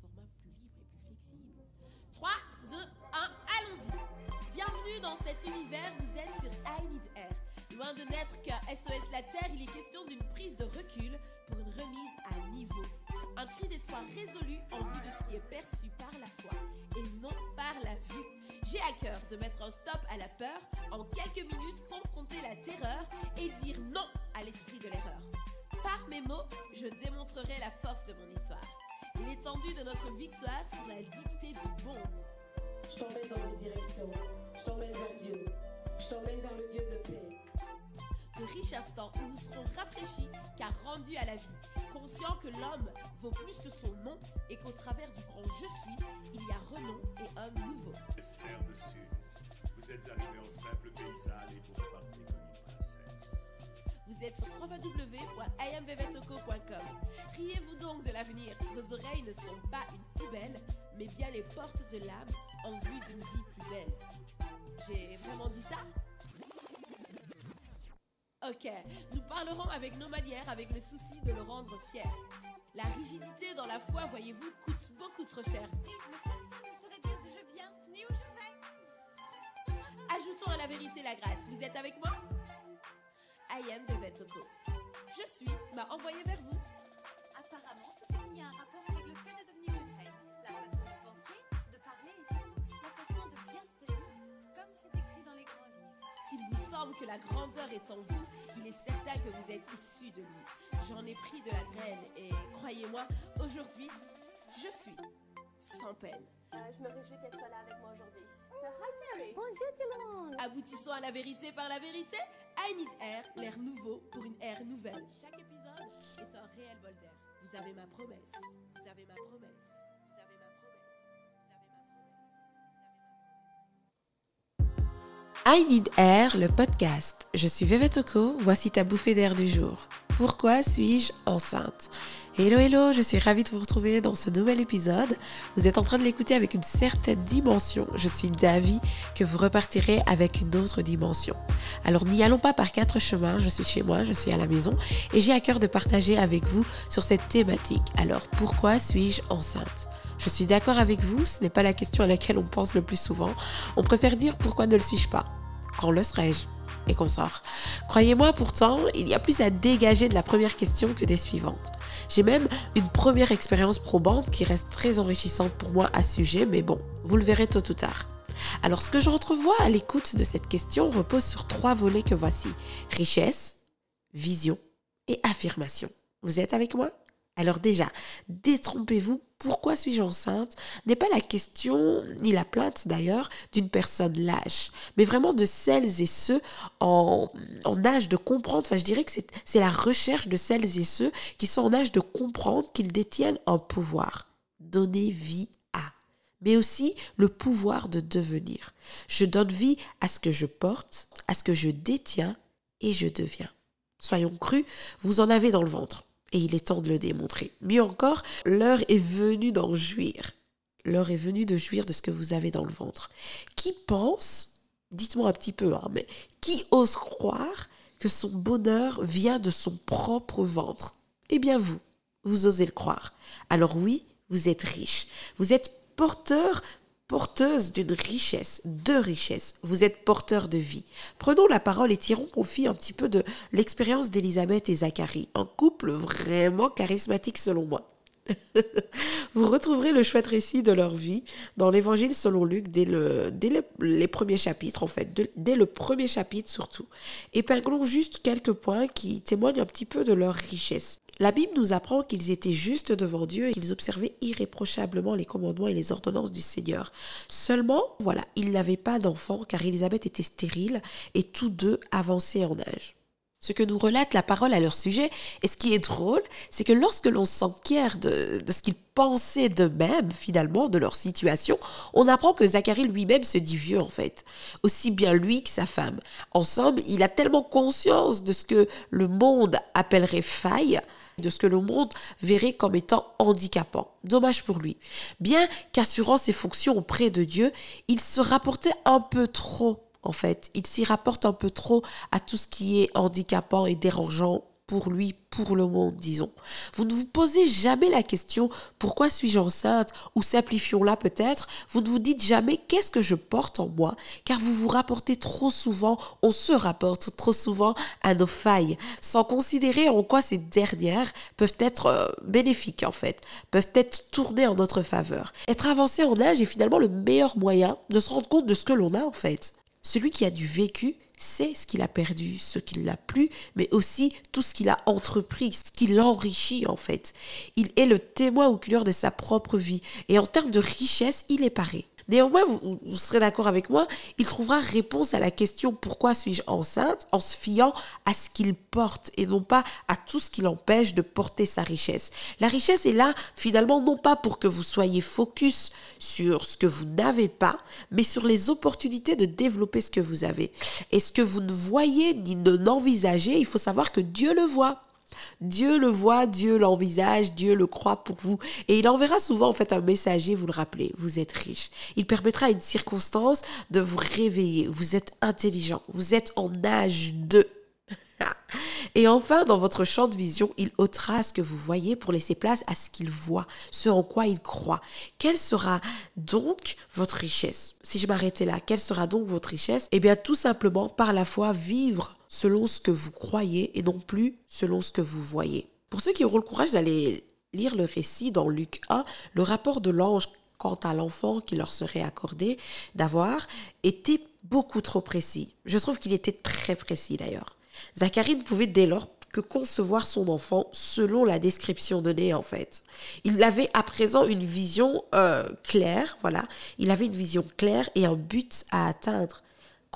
format plus libre et plus flexible. 3, 2, 1, allons-y Bienvenue dans cet univers, vous êtes sur I Need Air. Loin de n'être qu'un SOS La Terre, il est question d'une prise de recul pour une remise à niveau. Un cri d'espoir résolu en vue de ce qui est perçu par la foi et non par la vue. J'ai à cœur de mettre un stop à la peur, en quelques minutes confronter la terreur et dire non à l'esprit de l'erreur. Par mes mots, je démontrerai la force de mon histoire. L'étendue de notre victoire sous la dictée du bon. Je t'emmène dans une direction. Je t'emmène vers Dieu. Je t'emmène vers le Dieu de paix. De riches instants où nous serons rafraîchis car rendus à la vie, conscients que l'homme vaut plus que son nom et qu'au travers du grand je suis, il y a renom et homme nouveau. Esther de Suse, vous êtes arrivé en simple paysanne et vous repartez comme une princesse. Vous êtes sur www.iamvevetoko.com. Riez-vous donc de l'avenir? Vos oreilles ne sont pas une poubelle, mais bien les portes de l'âme en vue d'une vie plus belle. J'ai vraiment dit ça? Ok, nous parlerons avec nos manières, avec le souci de le rendre fier. La rigidité dans la foi, voyez-vous, coûte beaucoup trop cher. Mais personne ne saurait dire d'où je viens, ni où je vais. Ajoutons à la vérité la grâce. Vous êtes avec moi? I am de Vetoko. Je suis m'a envoyé vers vous. Apparemment, tout ce qui a un rapport avec le fait de devenir une reine. La façon de penser, de parler et surtout la façon de bien se tenir, comme c'est écrit dans les grands livres. S'il vous semble que la grandeur est en vous, il est certain que vous êtes issu de lui. J'en ai pris de la graine et croyez-moi, aujourd'hui, je suis sans peine. Euh, je me réjouis qu'elle soit là avec moi aujourd'hui. Bonjour tout le monde. Aboutissons à la vérité par la vérité. I need air, l'air nouveau pour une ère nouvelle. Chaque épisode est un réel bol d'air. Vous avez ma promesse. Vous avez ma promesse. Vous avez ma promesse. Vous avez ma promesse. Vous avez ma promesse. I Need Air, le podcast. Je suis Veve Toko, voici ta bouffée d'air du jour. Pourquoi suis-je enceinte? Hello hello, je suis ravie de vous retrouver dans ce nouvel épisode. Vous êtes en train de l'écouter avec une certaine dimension. Je suis d'avis que vous repartirez avec une autre dimension. Alors n'y allons pas par quatre chemins, je suis chez moi, je suis à la maison et j'ai à cœur de partager avec vous sur cette thématique. Alors pourquoi suis-je enceinte? Je suis d'accord avec vous, ce n'est pas la question à laquelle on pense le plus souvent. On préfère dire pourquoi ne le suis-je pas? Quand le serais-je Et qu'on sort. Croyez-moi pourtant, il y a plus à dégager de la première question que des suivantes. J'ai même une première expérience probante qui reste très enrichissante pour moi à ce sujet, mais bon, vous le verrez tôt ou tard. Alors ce que j'entrevois à l'écoute de cette question repose sur trois volets que voici. Richesse, vision et affirmation. Vous êtes avec moi? Alors déjà, détrompez-vous, pourquoi suis-je enceinte? N'est pas la question, ni la plainte d'ailleurs, d'une personne lâche, mais vraiment de celles et ceux en, âge de comprendre, enfin je dirais que c'est c'est la recherche de celles et ceux qui sont en âge de comprendre qu'ils détiennent un pouvoir, donner vie à, mais aussi le pouvoir de devenir. Je donne vie à ce que je porte, à ce que je détiens et je deviens. Soyons crus, vous en avez dans le ventre et il est temps de le démontrer. Mieux encore, l'heure est venue d'en jouir. L'heure est venue de jouir de ce que vous avez dans le ventre. Qui pense, dites-moi un petit peu, hein, mais qui ose croire que son bonheur vient de son propre ventre? Eh bien vous, vous osez le croire. Alors oui, vous êtes riche. Vous êtes porteur porteuse d'une richesse, de richesse. Vous êtes porteur de vie. Prenons la parole et tirons profit un petit peu de l'expérience d'Elisabeth et Zacharie, un couple vraiment charismatique selon moi. Vous retrouverez le chouette récit de leur vie dans l'évangile selon Luc dès, le, dès le- les premiers chapitres, en fait, dès le premier chapitre surtout. Épinglons juste quelques points qui témoignent un petit peu de leur richesse. La Bible nous apprend qu'ils étaient justes devant Dieu et qu'ils observaient irréprochablement les commandements et les ordonnances du Seigneur. Seulement, voilà, ils n'avaient pas d'enfants car Élisabeth était stérile et tous deux avançaient en âge. Ce que nous relate la parole à leur sujet, et ce qui est drôle, c'est que lorsque l'on s'enquiert de, de ce qu'ils pensaient d'eux-mêmes, finalement, de leur situation, on apprend que Zacharie lui-même se dit vieux, en fait. Aussi bien lui que sa femme. En somme, il a tellement conscience de ce que le monde appellerait faille, de ce que le monde verrait comme étant handicapant. Dommage pour lui. Bien qu'assurant ses fonctions auprès de Dieu, il se rapportait un peu trop en fait. Il s'y rapporte un peu trop à tout ce qui est handicapant et dérangeant pour lui, pour le monde, disons. Vous ne vous posez jamais la question pourquoi suis-je enceinte ou simplifions-la peut-être. Vous ne vous dites jamais qu'est-ce que je porte en moi car vous vous rapportez trop souvent, on se rapporte trop souvent à nos failles sans considérer en quoi ces dernières peuvent être euh, bénéfiques en fait, peuvent être tournées en notre faveur. Être avancé en âge est finalement le meilleur moyen de se rendre compte de ce que l'on a en fait. Celui qui a du vécu sait ce qu'il a perdu, ce qui l'a plu, mais aussi tout ce qu'il a entrepris, ce qui l'enrichit en fait. Il est le témoin oculaire de sa propre vie et en termes de richesse, il est paré. Néanmoins, vous, serez d'accord avec moi, il trouvera réponse à la question pourquoi suis-je enceinte en se fiant à ce qu'il porte et non pas à tout ce qui l'empêche de porter sa richesse. La richesse est là finalement non pas pour que vous soyez focus sur ce que vous n'avez pas, mais sur les opportunités de développer ce que vous avez. Et ce que vous ne voyez ni ne n'envisagez, il faut savoir que Dieu le voit. Dieu le voit, Dieu l'envisage, Dieu le croit pour vous. Et il enverra souvent en fait un messager, vous le rappelez, vous êtes riche. Il permettra à une circonstance de vous réveiller. Vous êtes intelligent, vous êtes en âge de... Et enfin, dans votre champ de vision, il ôtera ce que vous voyez pour laisser place à ce qu'il voit, ce en quoi il croit. Quelle sera donc votre richesse? Si je m'arrêtais là, quelle sera donc votre richesse? Eh bien, tout simplement par la foi, vivre selon ce que vous croyez et non plus selon ce que vous voyez. Pour ceux qui auront le courage d'aller lire le récit dans Luc 1, le rapport de l'ange quant à l'enfant qui leur serait accordé d'avoir était beaucoup trop précis. Je trouve qu'il était très précis d'ailleurs. Zacharie ne pouvait dès lors que concevoir son enfant selon la description donnée en fait. Il avait à présent une vision euh, claire, voilà. Il avait une vision claire et un but à atteindre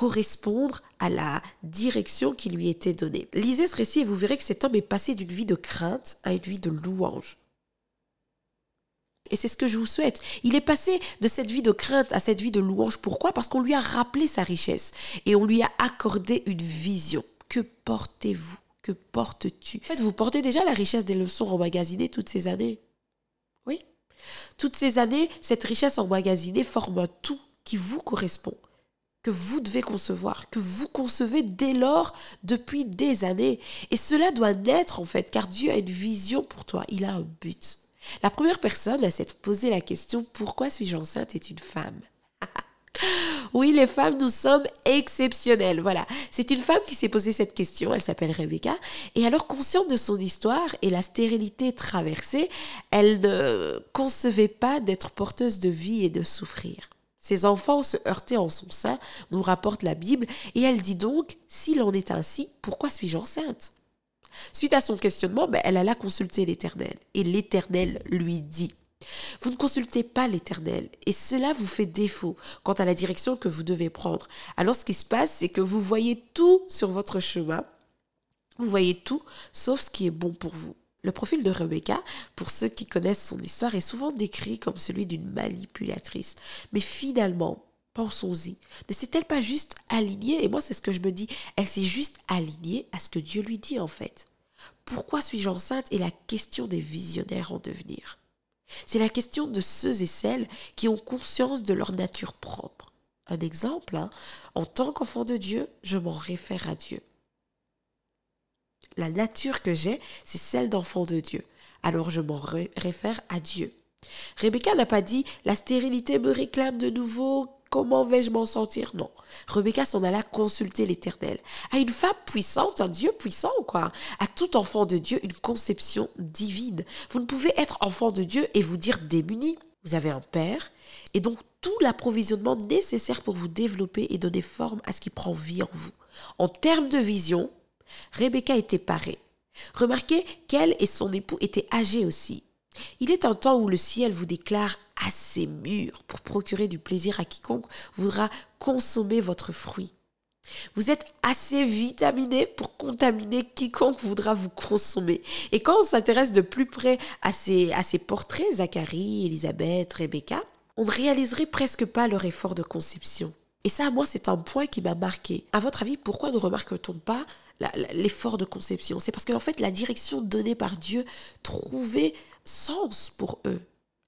correspondre à la direction qui lui était donnée. Lisez ce récit et vous verrez que cet homme est passé d'une vie de crainte à une vie de louange. Et c'est ce que je vous souhaite. Il est passé de cette vie de crainte à cette vie de louange. Pourquoi? Parce qu'on lui a rappelé sa richesse et on lui a accordé une vision. Que portez-vous? Que portes-tu? En fait, vous portez déjà la richesse des leçons emmagasinées toutes ces années. Oui. Toutes ces années, cette richesse emmagasinée forme un tout qui vous correspond que vous devez concevoir, que vous concevez dès lors depuis des années. Et cela doit naître en fait, car Dieu a une vision pour toi, il a un but. La première personne à s'être posé la question pourquoi suis-je enceinte est une femme? oui, les femmes, nous sommes exceptionnelles. Voilà. C'est une femme qui s'est posé cette question. Elle s'appelle Rebecca. Et alors, consciente de son histoire et la stérilité traversée, elle ne concevait pas d'être porteuse de vie et de souffrir. Ses enfants se heurtaient en son sein, nous rapporte la Bible, et elle dit donc, s'il en est ainsi, pourquoi suis-je enceinte? Suite à son questionnement, ben, elle alla consulter l'Éternel, et l'Éternel lui dit, vous ne consultez pas l'Éternel, et cela vous fait défaut quant à la direction que vous devez prendre. Alors ce qui se passe, c'est que vous voyez tout sur votre chemin, vous voyez tout, sauf ce qui est bon pour vous. Le profil de Rebecca, pour ceux qui connaissent son histoire, est souvent décrit comme celui d'une manipulatrice. Mais finalement, pensons-y, ne s'est-elle pas juste alignée? Et moi, c'est ce que je me dis, elle s'est juste alignée à ce que Dieu lui dit en fait. Pourquoi suis-je enceinte est la question des visionnaires en devenir? C'est la question de ceux et celles qui ont conscience de leur nature propre. Un exemple, hein, en tant qu'enfant de Dieu, je m'en réfère à Dieu la nature que j'ai, c'est celle d'enfant de Dieu. Alors je m'en réfère à Dieu. Rebecca n'a pas dit la stérilité me réclame de nouveau, comment vais-je m'en sortir? Non. Rebecca s'en alla consulter l'Éternel. À une femme puissante, un Dieu puissant, quoi? À tout enfant de Dieu, une conception divine. Vous ne pouvez être enfant de Dieu et vous dire démuni. Vous avez un Père et donc tout l'approvisionnement nécessaire pour vous développer et donner forme à ce qui prend vie en vous. En termes de vision, Rebecca était parée. Remarquez qu'elle et son époux étaient âgés aussi. Il est un temps où le ciel vous déclare assez mûr pour procurer du plaisir à quiconque voudra consommer votre fruit. Vous êtes assez vitaminé pour contaminer quiconque voudra vous consommer. Et quand on s'intéresse de plus près à ces, à ces portraits, Zacharie, Elisabeth, Rebecca, on ne réaliserait presque pas leur effort de conception. Et ça, moi, c'est un point qui m'a marqué. À votre avis, pourquoi ne remarque-t-on pas l'effort de conception C'est parce que, en fait, la direction donnée par Dieu trouvait sens pour eux.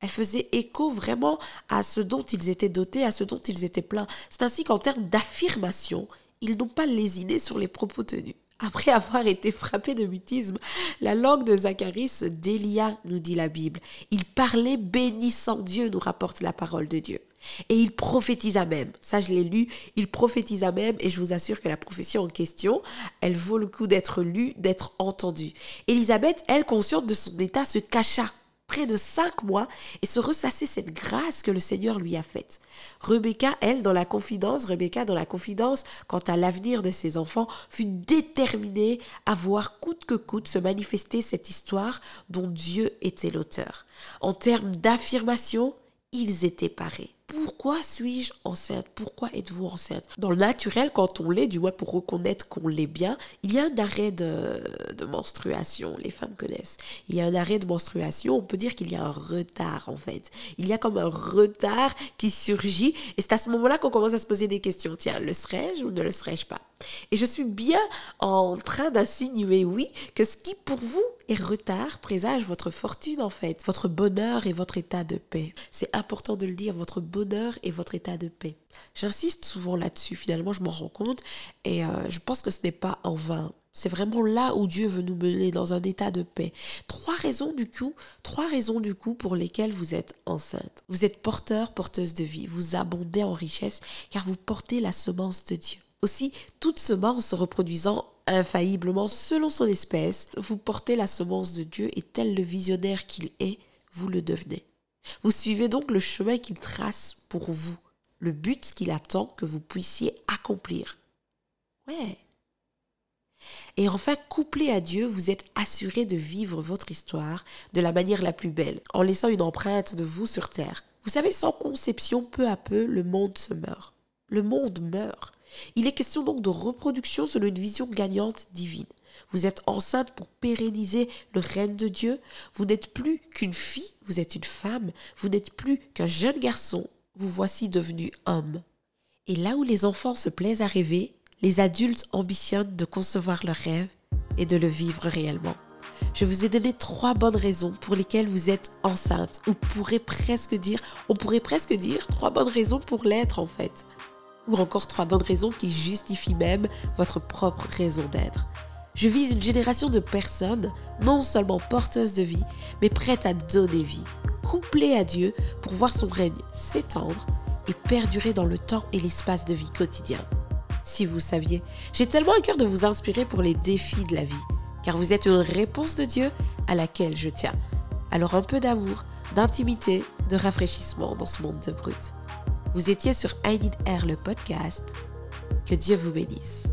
Elle faisait écho vraiment à ce dont ils étaient dotés, à ce dont ils étaient pleins. C'est ainsi qu'en termes d'affirmation, ils n'ont pas lésiné sur les propos tenus. Après avoir été frappé de mutisme, la langue de Zacharie se délia, nous dit la Bible. Il parlait bénissant Dieu, nous rapporte la parole de Dieu. Et il prophétisa même. Ça, je l'ai lu. Il prophétisa même, et je vous assure que la prophétie en question, elle vaut le coup d'être lue, d'être entendue. Élisabeth, elle, consciente de son état, se cacha près de cinq mois et se ressasser cette grâce que le Seigneur lui a faite. Rebecca, elle, dans la confidence, Rebecca, dans la confidence quant à l'avenir de ses enfants, fut déterminée à voir coûte que coûte se manifester cette histoire dont Dieu était l'auteur. En termes d'affirmation, ils étaient parés. Pourquoi suis-je enceinte? Pourquoi êtes-vous enceinte? Dans le naturel, quand on l'est, du moins pour reconnaître qu'on l'est bien, il y a un arrêt de, menstruation, les femmes connaissent. Il y a un arrêt de menstruation, on peut dire qu'il y a un retard en fait. Il y a comme un retard qui surgit et c'est à ce moment-là qu'on commence à se poser des questions. Tiens, le serais-je ou ne le serais-je pas? Et je suis bien en train d'insinuer, oui, que ce qui pour vous est retard présage votre fortune en fait, votre bonheur et votre état de paix. C'est important de le dire, votre bonheur et votre état de paix. J'insiste souvent là-dessus, finalement je m'en rends compte et euh, je pense que ce n'est pas en vain. C'est vraiment là où Dieu veut nous mener dans un état de paix. Trois raisons du coup, trois raisons du coup pour lesquelles vous êtes enceinte. Vous êtes porteur, porteuse de vie, vous abondez en richesse car vous portez la semence de Dieu. Aussi, toute semence se reproduisant infailliblement selon son espèce, vous portez la semence de Dieu et tel le visionnaire qu'il est, vous le devenez. Vous suivez donc le chemin qu'il trace pour vous, le but qu'il attend que vous puissiez accomplir. Ouais. Et enfin, couplé à Dieu, vous êtes assuré de vivre votre histoire de la manière la plus belle, en laissant une empreinte de vous sur Terre. Vous savez, sans conception, peu à peu, le monde se meurt. Le monde meurt. Il est question donc de reproduction selon une vision gagnante divine. Vous êtes enceinte pour pérenniser le règne de Dieu. Vous n'êtes plus qu'une fille, vous êtes une femme. Vous n'êtes plus qu'un jeune garçon. Vous voici devenu homme. Et là où les enfants se plaisent à rêver, les adultes ambitionnent de concevoir leur rêve et de le vivre réellement. Je vous ai donné trois bonnes raisons pour lesquelles vous êtes enceinte, ou pourrait presque dire, on pourrait presque dire trois bonnes raisons pour l'être en fait ou encore trois bonnes raisons qui justifient même votre propre raison d'être. Je vise une génération de personnes non seulement porteuses de vie, mais prêtes à donner vie, couplées à Dieu pour voir son règne s'étendre et perdurer dans le temps et l'espace de vie quotidien. Si vous saviez, j'ai tellement à cœur de vous inspirer pour les défis de la vie, car vous êtes une réponse de Dieu à laquelle je tiens. Alors un peu d'amour, d'intimité, de rafraîchissement dans ce monde de brut. Vous étiez sur I Need Air, le podcast. Que Dieu vous bénisse.